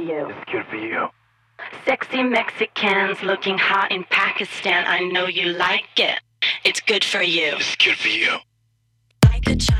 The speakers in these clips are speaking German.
you. It's good for you. Sexy Mexicans looking hot in Pakistan. I know you like it. It's good for you. It's good for you. Like a child.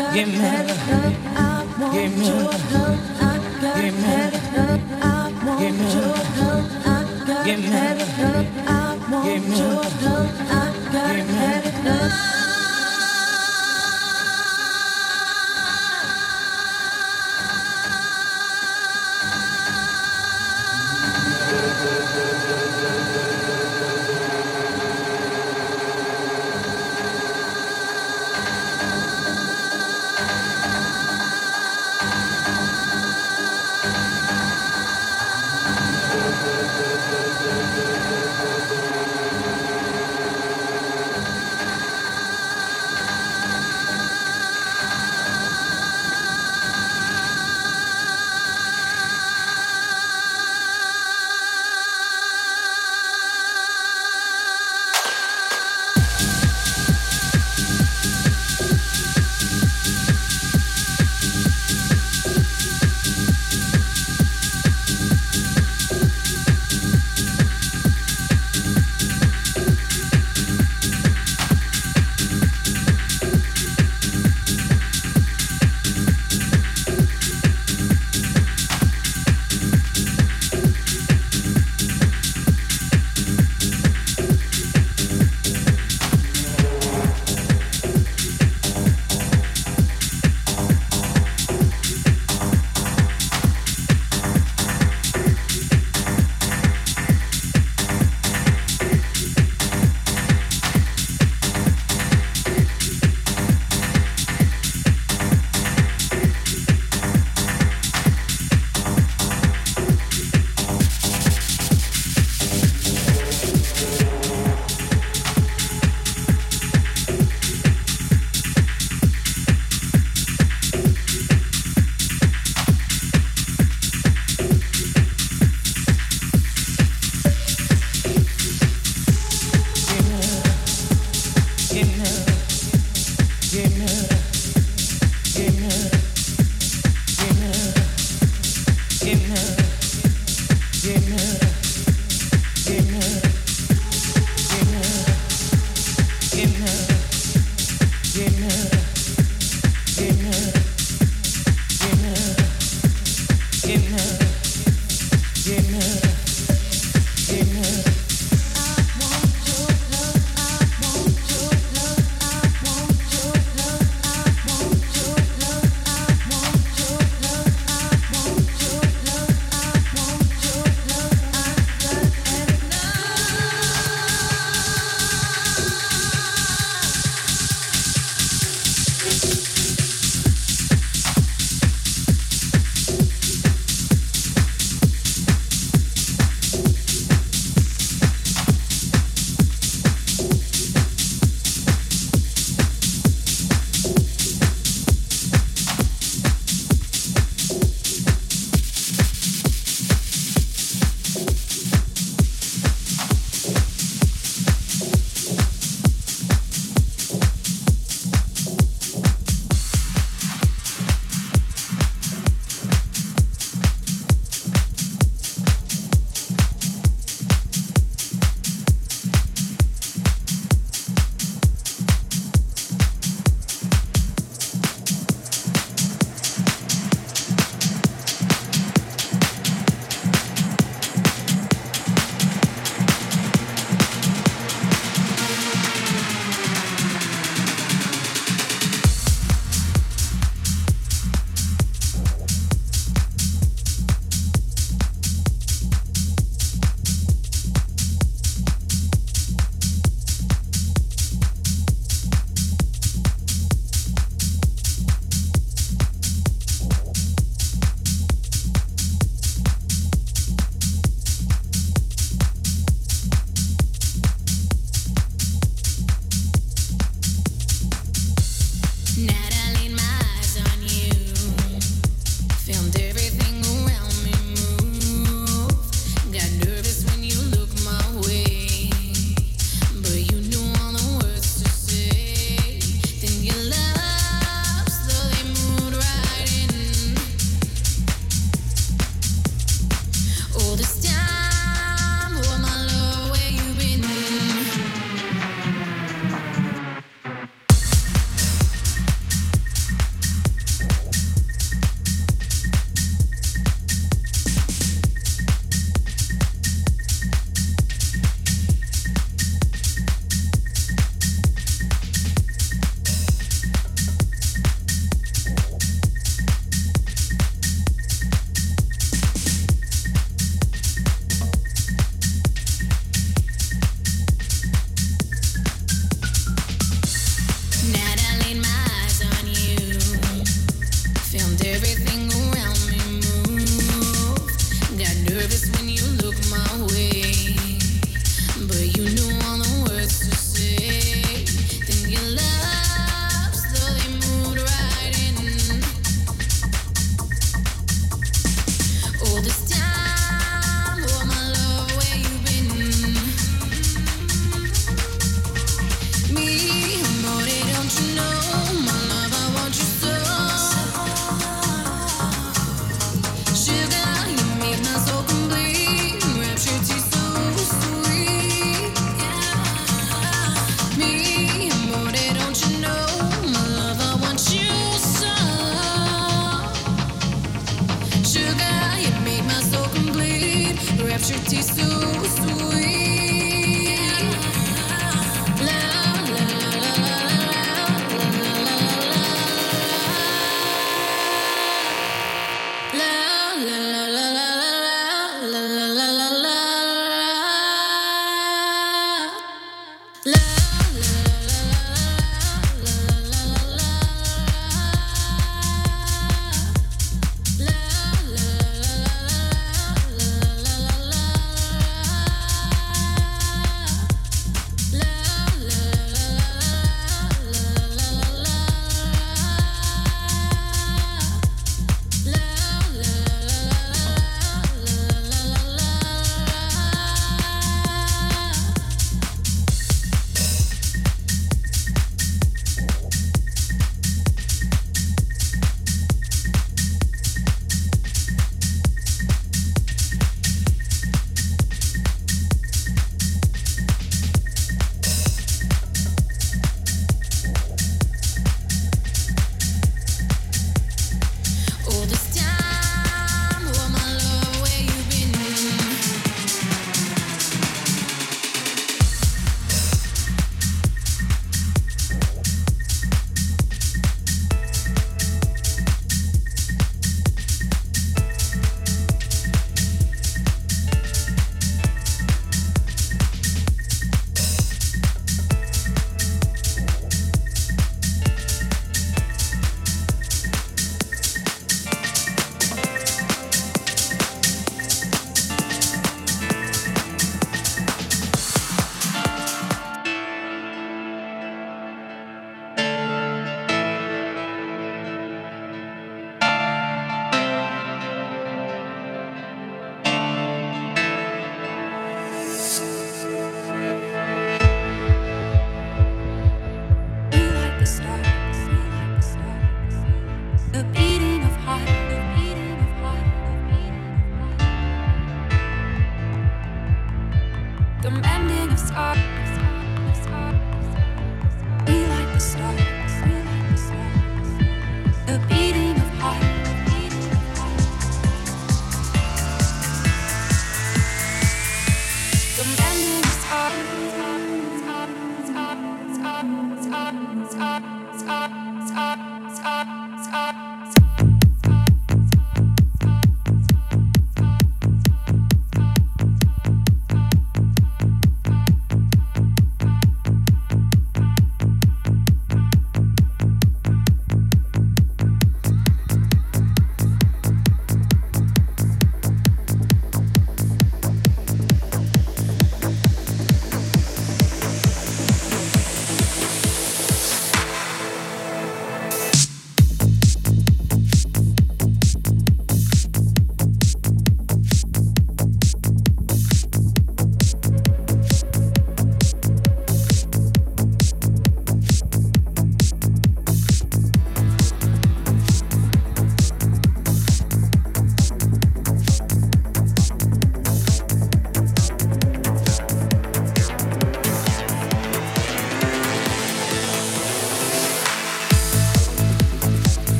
Give me love. Give me love. Give I want Give me love. Give me I want me love. Give me love.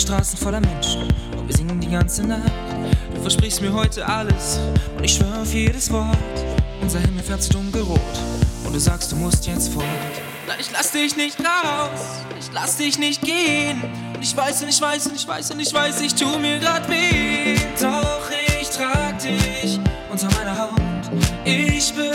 Straßen voller Menschen. Und wir singen die ganze Nacht. Du versprichst mir heute alles. Und ich schwöre auf jedes Wort. Unser Himmel fährt zu dunkelrot. Und du sagst, du musst jetzt fort. Nein, ich lass dich nicht raus. Ich lass dich nicht gehen. Und ich weiß und ich weiß und ich weiß und ich weiß, ich tu mir grad weh. Doch ich trag dich unter meiner Haut. Ich behalte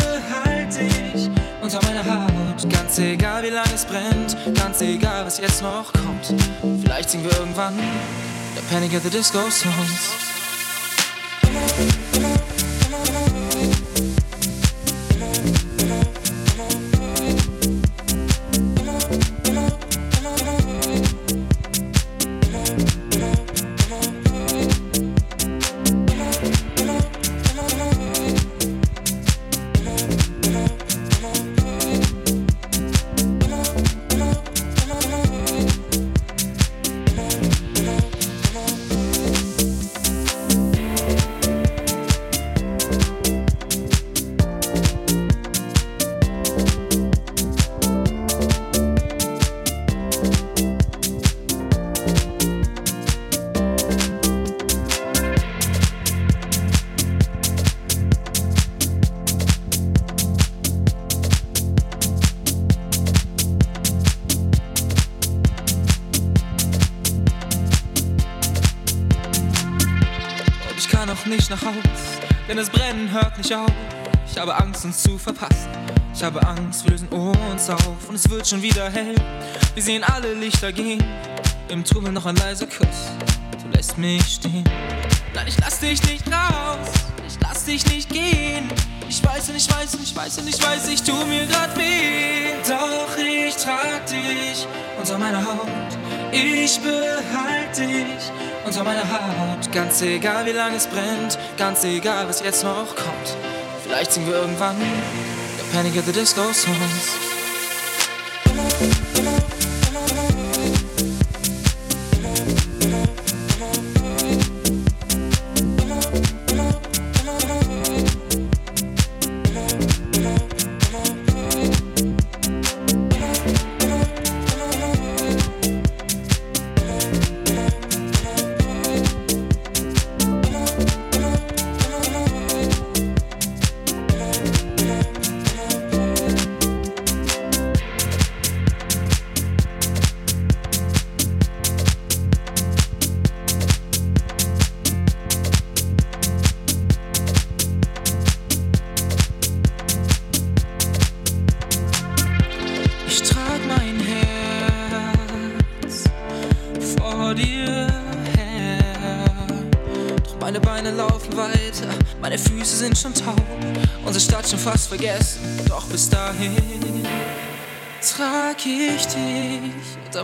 Ganz egal, wie lange es brennt. Ganz egal, was jetzt noch kommt. Vielleicht singen wir irgendwann der Panic at the Disco Songs. Auf. Ich habe Angst, uns zu verpassen. Ich habe Angst, wir lösen uns auf und es wird schon wieder hell. Wir sehen alle Lichter gehen, im Trubel noch ein leiser Kuss. Du lässt mich stehen. Nein, ich lass dich nicht raus, ich lass dich nicht gehen. Ich weiß und ich weiß und ich weiß und ich weiß, ich tu mir grad weh. Doch ich trag dich unter meiner Haut. Ich behalte dich unter meiner Haut. Ganz egal, wie lange es brennt, ganz egal, was jetzt noch kommt. Vielleicht singen wir irgendwann der Panic at the Disco Songs.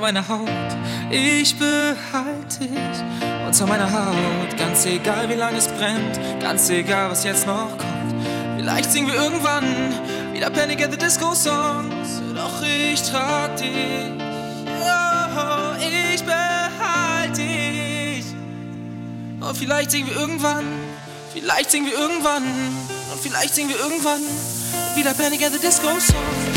Unter meiner Haut. Ich behalte dich unter meiner Haut. Ganz egal, wie lange es brennt, ganz egal, was jetzt noch kommt. Vielleicht singen wir irgendwann wieder Panic at the Disco Songs. Doch ich trag dich, oh, ich behalte dich. Und vielleicht singen wir irgendwann, vielleicht singen wir irgendwann, und vielleicht singen wir irgendwann wieder Panic at the Disco Songs.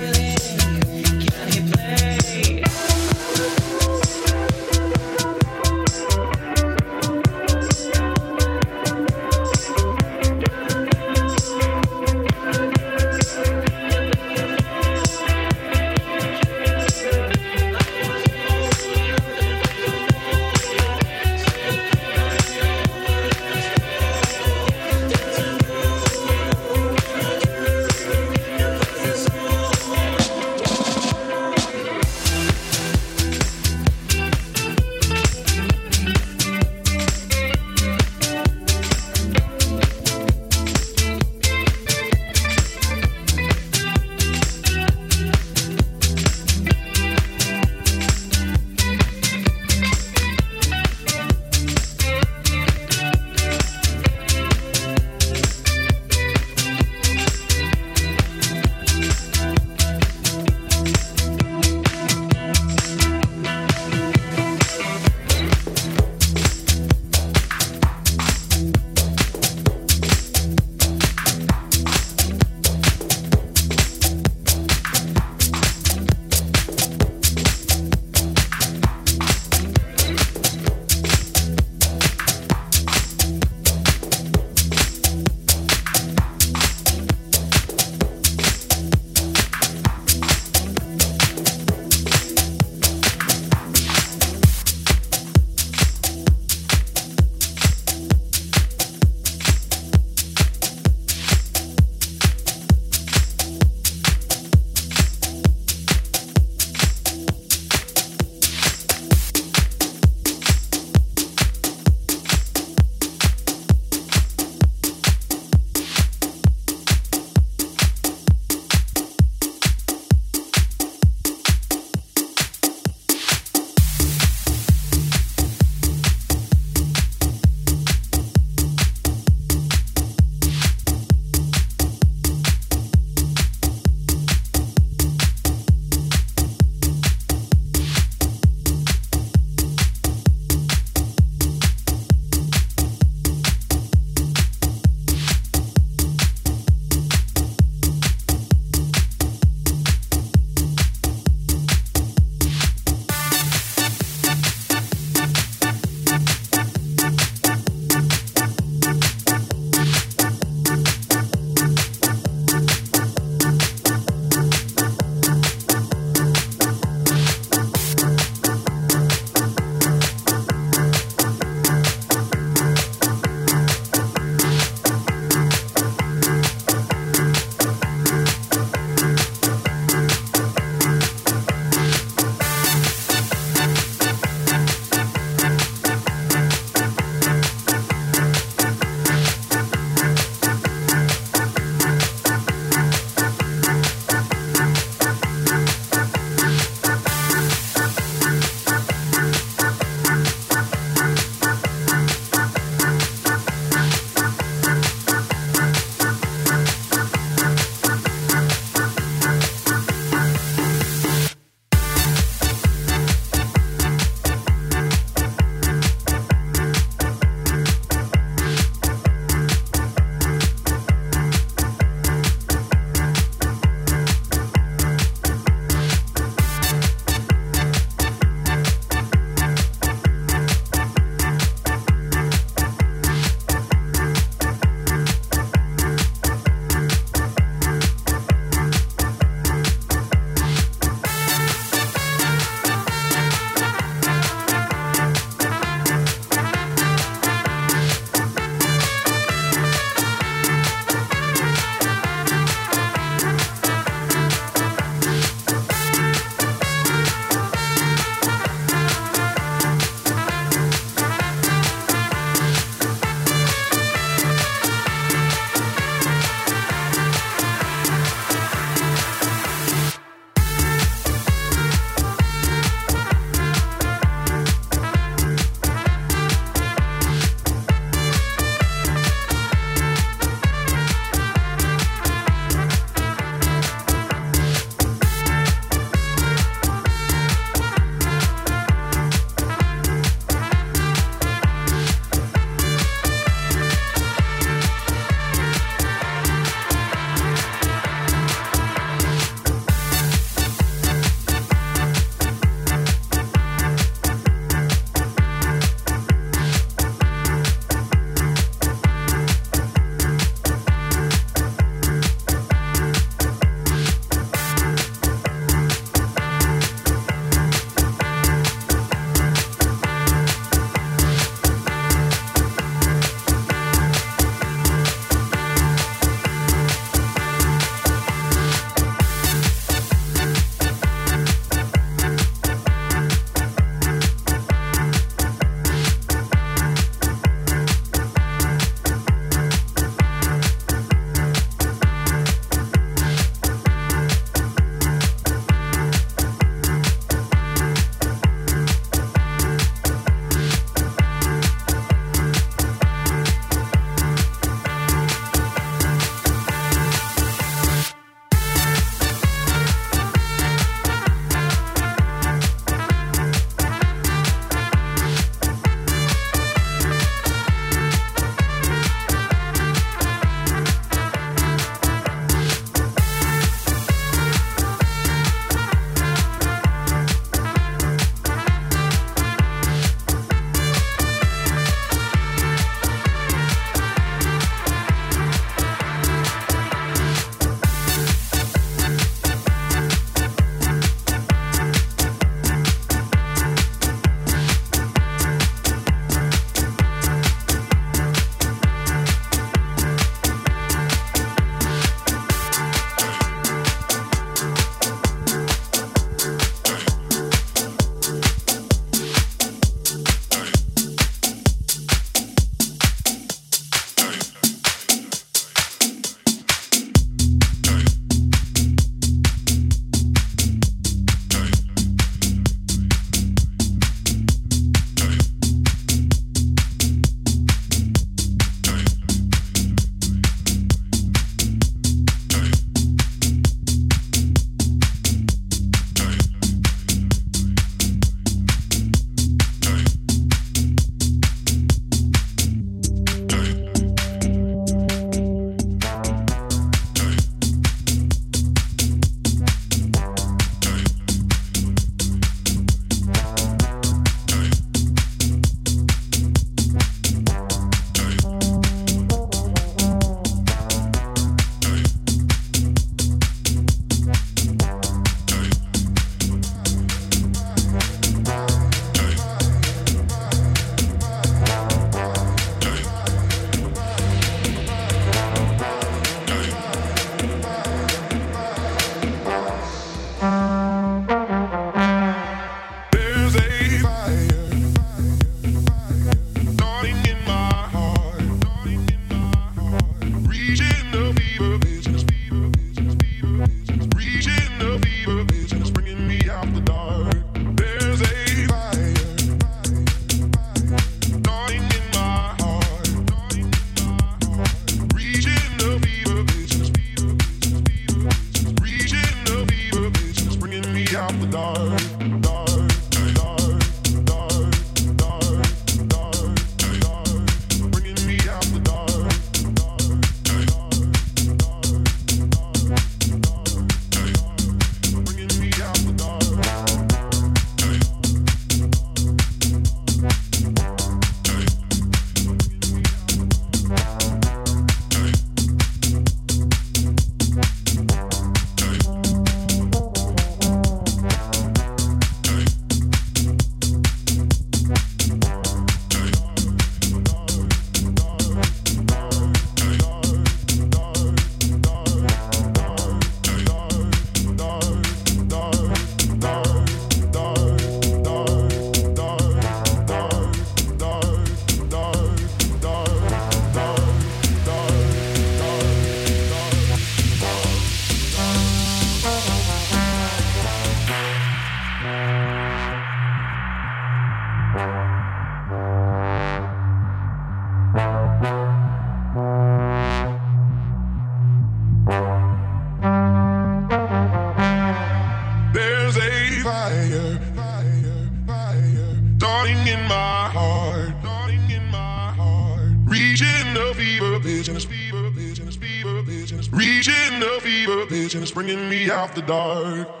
Dark.